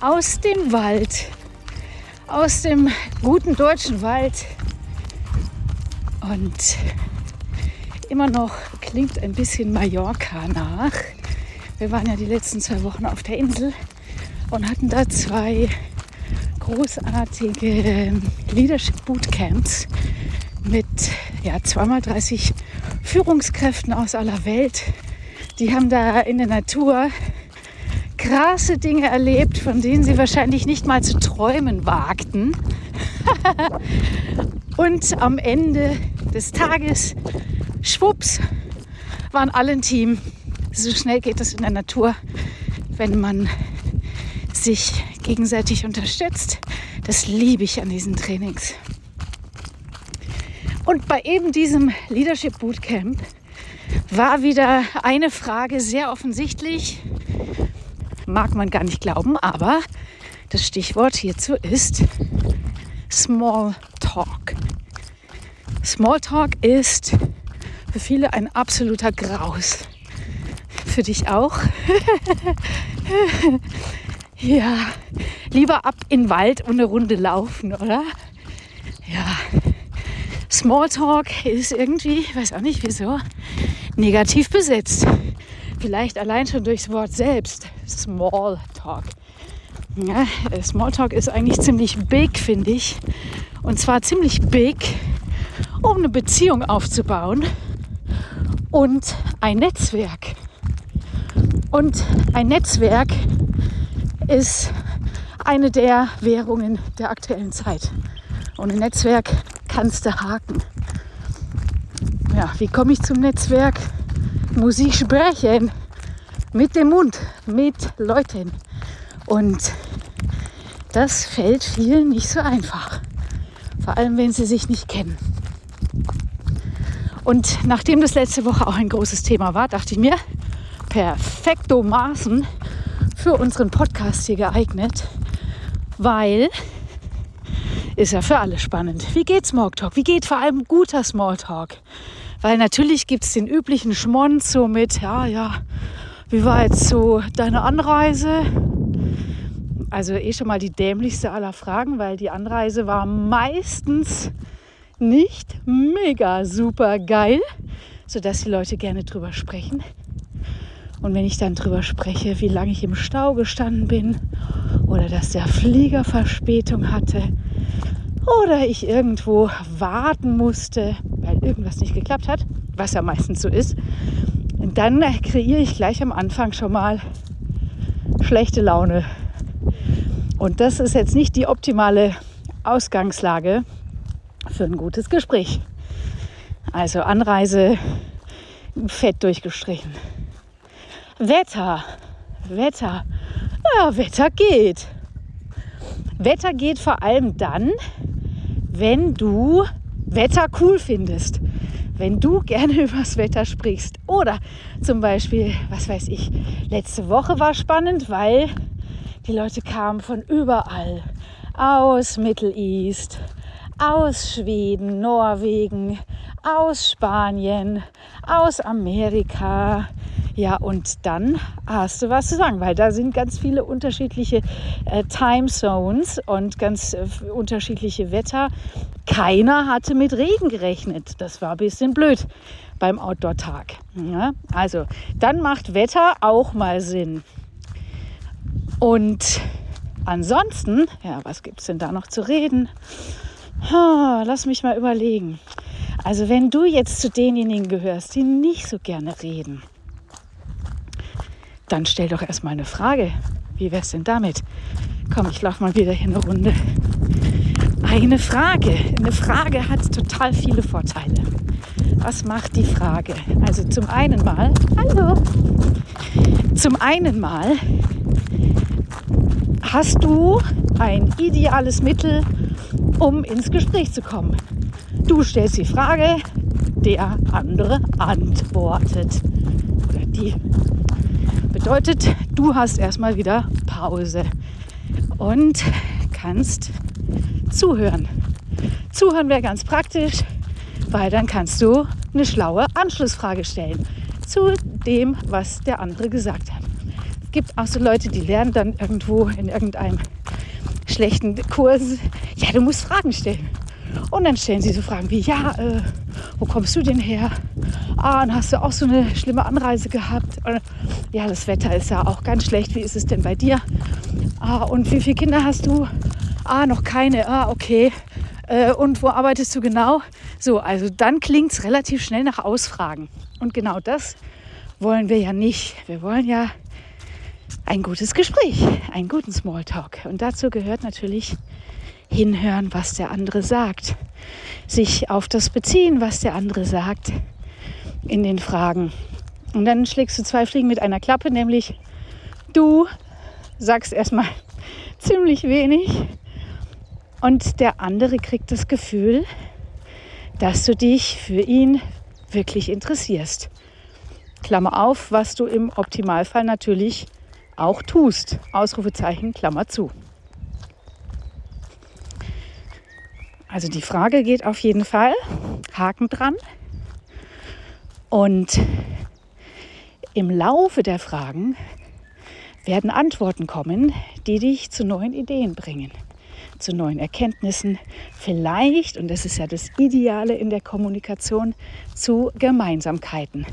aus dem Wald, aus dem guten deutschen Wald. Und immer noch klingt ein bisschen Mallorca nach. Wir waren ja die letzten zwei Wochen auf der Insel und hatten da zwei großartige Leadership Bootcamps mit ja, zweimal 30 Führungskräften aus aller Welt. Die haben da in der Natur krasse Dinge erlebt, von denen sie wahrscheinlich nicht mal zu träumen wagten. Und am Ende des Tages, schwupps, waren alle ein Team. So schnell geht es in der Natur, wenn man sich gegenseitig unterstützt. Das liebe ich an diesen Trainings. Und bei eben diesem Leadership Bootcamp war wieder eine Frage sehr offensichtlich. Mag man gar nicht glauben, aber das Stichwort hierzu ist Small Talk. Small Talk ist für viele ein absoluter Graus. Für dich auch? ja, lieber ab in den Wald und eine Runde laufen, oder? Ja, Smalltalk ist irgendwie, ich weiß auch nicht wieso, negativ besetzt. Vielleicht allein schon durchs Wort selbst. Smalltalk. Ja, Smalltalk ist eigentlich ziemlich big, finde ich. Und zwar ziemlich big, um eine Beziehung aufzubauen und ein Netzwerk. Und ein Netzwerk ist eine der Währungen der aktuellen Zeit. Ein Netzwerk kannst du haken. Ja, wie komme ich zum Netzwerk? Muss ich sprechen mit dem Mund, mit Leuten. Und das fällt vielen nicht so einfach. Vor allem, wenn sie sich nicht kennen. Und nachdem das letzte Woche auch ein großes Thema war, dachte ich mir, perfekto Maßen für unseren Podcast hier geeignet, weil ist ja für alle spannend. Wie geht Smalltalk? Wie geht vor allem guter Smalltalk? Weil natürlich gibt es den üblichen Schmonz so mit, ja, ja, wie war jetzt so deine Anreise? Also eh schon mal die dämlichste aller Fragen, weil die Anreise war meistens nicht mega super geil, sodass die Leute gerne drüber sprechen. Und wenn ich dann drüber spreche, wie lange ich im Stau gestanden bin oder dass der Flieger Verspätung hatte oder ich irgendwo warten musste, weil irgendwas nicht geklappt hat, was ja meistens so ist, dann kreiere ich gleich am Anfang schon mal schlechte Laune. Und das ist jetzt nicht die optimale Ausgangslage für ein gutes Gespräch. Also Anreise fett durchgestrichen. Wetter, Wetter, ja, Wetter geht. Wetter geht vor allem dann, wenn du Wetter cool findest. Wenn du gerne übers Wetter sprichst. Oder zum Beispiel, was weiß ich, letzte Woche war spannend, weil die Leute kamen von überall. Aus Middle East, aus Schweden, Norwegen, aus Spanien, aus Amerika, ja, und dann hast du was zu sagen, weil da sind ganz viele unterschiedliche äh, Time Zones und ganz äh, unterschiedliche Wetter. Keiner hatte mit Regen gerechnet. Das war ein bisschen blöd beim Outdoor-Tag. Ja, also, dann macht Wetter auch mal Sinn. Und ansonsten, ja, was gibt es denn da noch zu reden? Lass mich mal überlegen. Also wenn du jetzt zu denjenigen gehörst, die nicht so gerne reden, dann stell doch erstmal eine Frage. Wie wär's denn damit? Komm, ich laufe mal wieder hier eine Runde. Eine Frage. Eine Frage hat total viele Vorteile. Was macht die Frage? Also zum einen mal, hallo. Zum einen mal hast du ein ideales Mittel, um ins Gespräch zu kommen. Du stellst die Frage, der andere antwortet. Oder die. Bedeutet, du hast erstmal wieder Pause und kannst zuhören. Zuhören wäre ganz praktisch, weil dann kannst du eine schlaue Anschlussfrage stellen zu dem, was der andere gesagt hat. Es gibt auch so Leute, die lernen dann irgendwo in irgendeinem schlechten Kurs, ja, du musst Fragen stellen. Und dann stellen sie so Fragen wie, ja, äh, wo kommst du denn her? Ah, und hast du auch so eine schlimme Anreise gehabt? Und, ja, das Wetter ist ja auch ganz schlecht. Wie ist es denn bei dir? Ah, und wie viele Kinder hast du? Ah, noch keine. Ah, okay. Äh, und wo arbeitest du genau? So, also dann klingt es relativ schnell nach Ausfragen. Und genau das wollen wir ja nicht. Wir wollen ja ein gutes Gespräch, einen guten Smalltalk. Und dazu gehört natürlich hinhören, was der andere sagt. Sich auf das beziehen, was der andere sagt in den Fragen. Und dann schlägst du zwei Fliegen mit einer Klappe, nämlich du sagst erstmal ziemlich wenig und der andere kriegt das Gefühl, dass du dich für ihn wirklich interessierst. Klammer auf, was du im Optimalfall natürlich auch tust. Ausrufezeichen, Klammer zu. Also die Frage geht auf jeden Fall. Haken dran. Und im Laufe der Fragen werden Antworten kommen, die dich zu neuen Ideen bringen zu neuen Erkenntnissen, vielleicht, und das ist ja das Ideale in der Kommunikation, zu Gemeinsamkeiten.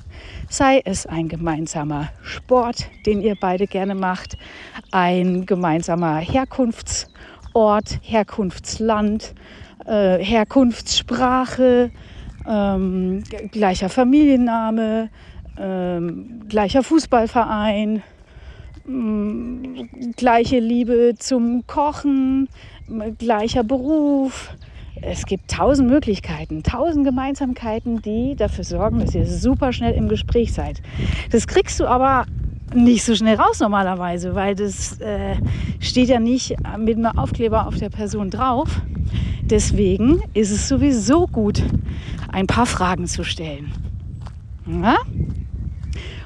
Sei es ein gemeinsamer Sport, den ihr beide gerne macht, ein gemeinsamer Herkunftsort, Herkunftsland, äh, Herkunftssprache, ähm, gleicher Familienname, ähm, gleicher Fußballverein, ähm, gleiche Liebe zum Kochen, gleicher Beruf. Es gibt tausend Möglichkeiten, tausend Gemeinsamkeiten, die dafür sorgen, dass ihr super schnell im Gespräch seid. Das kriegst du aber nicht so schnell raus normalerweise, weil das äh, steht ja nicht mit einem Aufkleber auf der Person drauf. Deswegen ist es sowieso gut, ein paar Fragen zu stellen. Ja?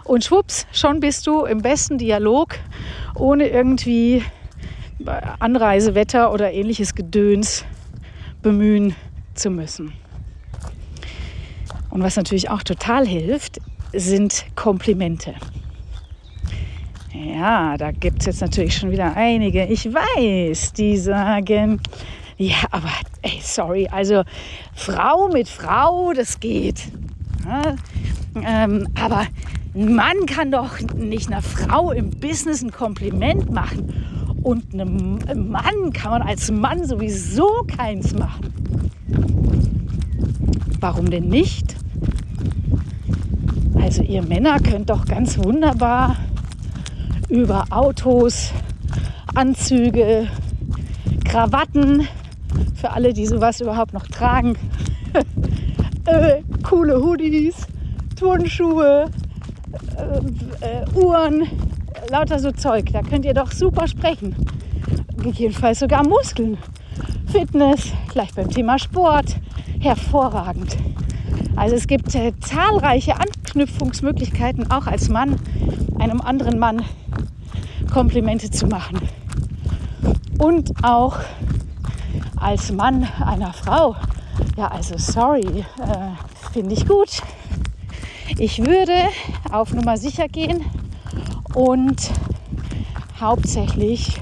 Und schwupps, schon bist du im besten Dialog, ohne irgendwie Anreisewetter oder ähnliches Gedöns bemühen zu müssen. Und was natürlich auch total hilft, sind Komplimente. Ja, da gibt es jetzt natürlich schon wieder einige, ich weiß, die sagen, ja, aber ey, sorry, also Frau mit Frau, das geht. Ja, ähm, aber ein Mann kann doch nicht einer Frau im Business ein Kompliment machen und einem Mann kann man als Mann sowieso keins machen. Warum denn nicht? Also ihr Männer könnt doch ganz wunderbar über Autos, Anzüge, Krawatten, für alle, die sowas überhaupt noch tragen, äh, coole Hoodies, Turnschuhe, äh, äh, Uhren, lauter so Zeug. Da könnt ihr doch super sprechen. Gegebenenfalls sogar Muskeln. Fitness, vielleicht beim Thema Sport. Hervorragend. Also es gibt äh, zahlreiche Anknüpfungsmöglichkeiten, auch als Mann einem anderen Mann Komplimente zu machen. Und auch als Mann einer Frau. Ja, also sorry, äh, finde ich gut. Ich würde auf Nummer sicher gehen und hauptsächlich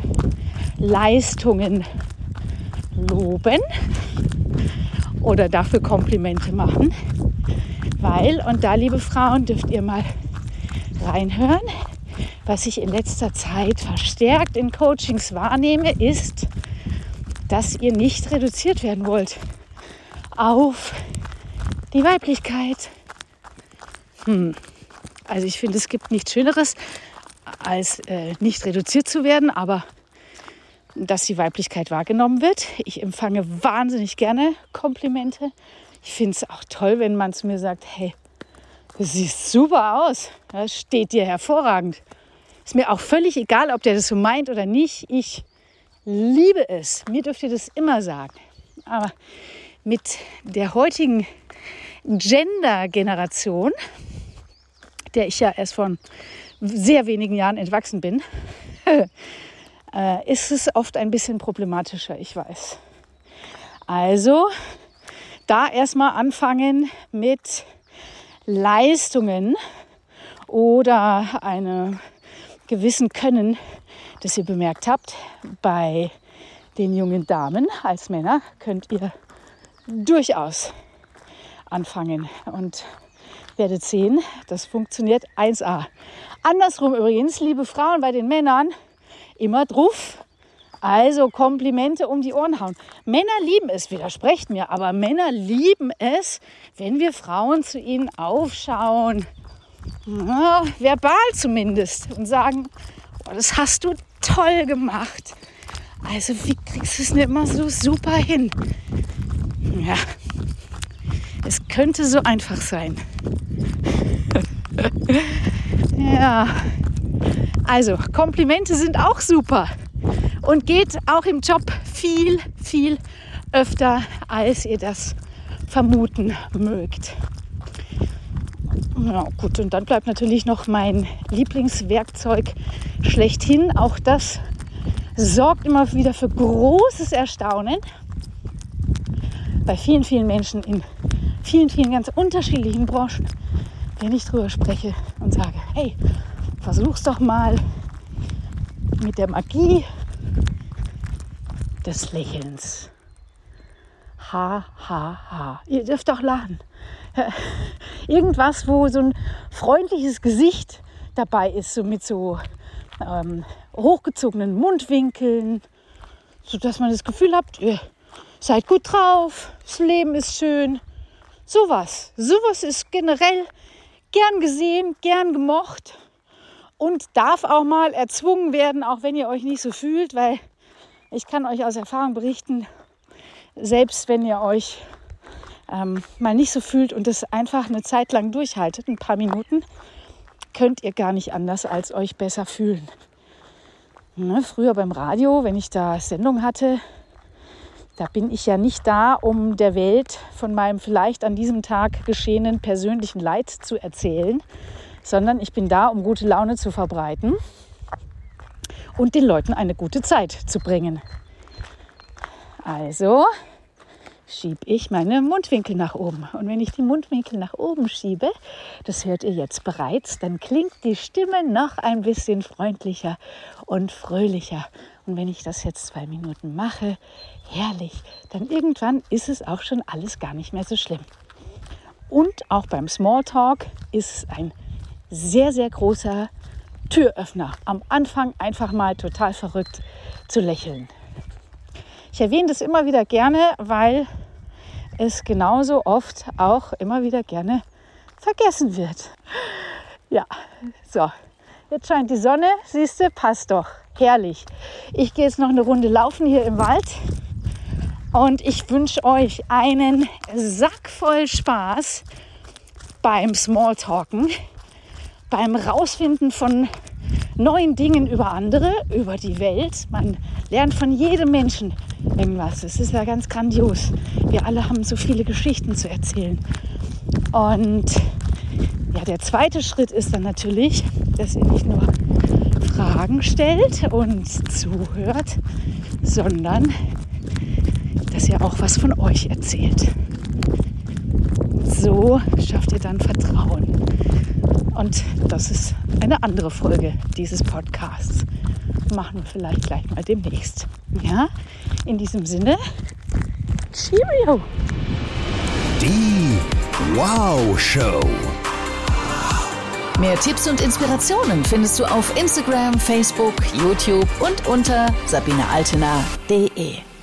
Leistungen loben oder dafür Komplimente machen. Weil, und da liebe Frauen, dürft ihr mal reinhören, was ich in letzter Zeit verstärkt in Coachings wahrnehme, ist, dass ihr nicht reduziert werden wollt auf die Weiblichkeit. Hm. Also ich finde, es gibt nichts Schöneres, als äh, nicht reduziert zu werden, aber dass die Weiblichkeit wahrgenommen wird. Ich empfange wahnsinnig gerne Komplimente. Ich finde es auch toll, wenn man zu mir sagt, hey, du siehst super aus, das steht dir hervorragend. Ist mir auch völlig egal, ob der das so meint oder nicht. Ich liebe es, mir dürft ihr das immer sagen, aber mit der heutigen Gender-Generation, der ich ja erst von sehr wenigen Jahren entwachsen bin, äh, ist es oft ein bisschen problematischer, ich weiß. Also da erstmal anfangen mit Leistungen oder einem gewissen Können, das ihr bemerkt habt bei den jungen Damen als Männer, könnt ihr durchaus anfangen und werdet sehen, das funktioniert 1a. Andersrum übrigens, liebe Frauen bei den Männern, immer drauf. Also Komplimente um die Ohren hauen. Männer lieben es, widersprecht mir, aber Männer lieben es, wenn wir Frauen zu ihnen aufschauen, ja, verbal zumindest, und sagen, oh, das hast du toll gemacht. Also wie kriegst du es nicht immer so super hin? Ja, es könnte so einfach sein. ja, also Komplimente sind auch super und geht auch im Job viel, viel öfter, als ihr das vermuten mögt. Ja, gut, und dann bleibt natürlich noch mein Lieblingswerkzeug schlechthin. Auch das sorgt immer wieder für großes Erstaunen bei vielen, vielen Menschen in vielen, vielen ganz unterschiedlichen Branchen, wenn ich drüber spreche und sage, hey, versuch's doch mal mit der Magie des Lächelns. Ha, ha, ha. Ihr dürft auch lachen. Irgendwas, wo so ein freundliches Gesicht dabei ist, so mit so ähm, hochgezogenen Mundwinkeln, sodass man das Gefühl hat, ihr seid gut drauf, das Leben ist schön. Sowas. Sowas ist generell gern gesehen, gern gemocht und darf auch mal erzwungen werden, auch wenn ihr euch nicht so fühlt, weil ich kann euch aus Erfahrung berichten, selbst wenn ihr euch ähm, mal nicht so fühlt und es einfach eine Zeit lang durchhaltet, ein paar Minuten, könnt ihr gar nicht anders als euch besser fühlen. Ne, früher beim Radio, wenn ich da Sendung hatte, da bin ich ja nicht da, um der Welt von meinem vielleicht an diesem Tag geschehenen persönlichen Leid zu erzählen, sondern ich bin da, um gute Laune zu verbreiten und den Leuten eine gute Zeit zu bringen. Also schiebe ich meine Mundwinkel nach oben. Und wenn ich die Mundwinkel nach oben schiebe, das hört ihr jetzt bereits, dann klingt die Stimme noch ein bisschen freundlicher und fröhlicher. Und wenn ich das jetzt zwei Minuten mache, herrlich, dann irgendwann ist es auch schon alles gar nicht mehr so schlimm. Und auch beim Smalltalk ist es ein sehr, sehr großer Türöffner. Am Anfang einfach mal total verrückt zu lächeln. Ich erwähne das immer wieder gerne, weil es genauso oft auch immer wieder gerne vergessen wird. Ja, so. Jetzt scheint die Sonne, siehst du, passt doch. Herrlich. Ich gehe jetzt noch eine Runde laufen hier im Wald und ich wünsche euch einen Sack voll Spaß beim Smalltalken beim Rausfinden von neuen Dingen über andere, über die Welt. Man lernt von jedem Menschen irgendwas. Es ist ja ganz grandios. Wir alle haben so viele Geschichten zu erzählen. Und ja, der zweite Schritt ist dann natürlich, dass ihr nicht nur Fragen stellt und zuhört, sondern dass ihr auch was von euch erzählt. So schafft ihr dann Vertrauen. Und das ist eine andere Folge dieses Podcasts. Machen wir vielleicht gleich mal demnächst. Ja, in diesem Sinne, Cheerio! Die Wow Show. Mehr Tipps und Inspirationen findest du auf Instagram, Facebook, YouTube und unter sabinealtener.de.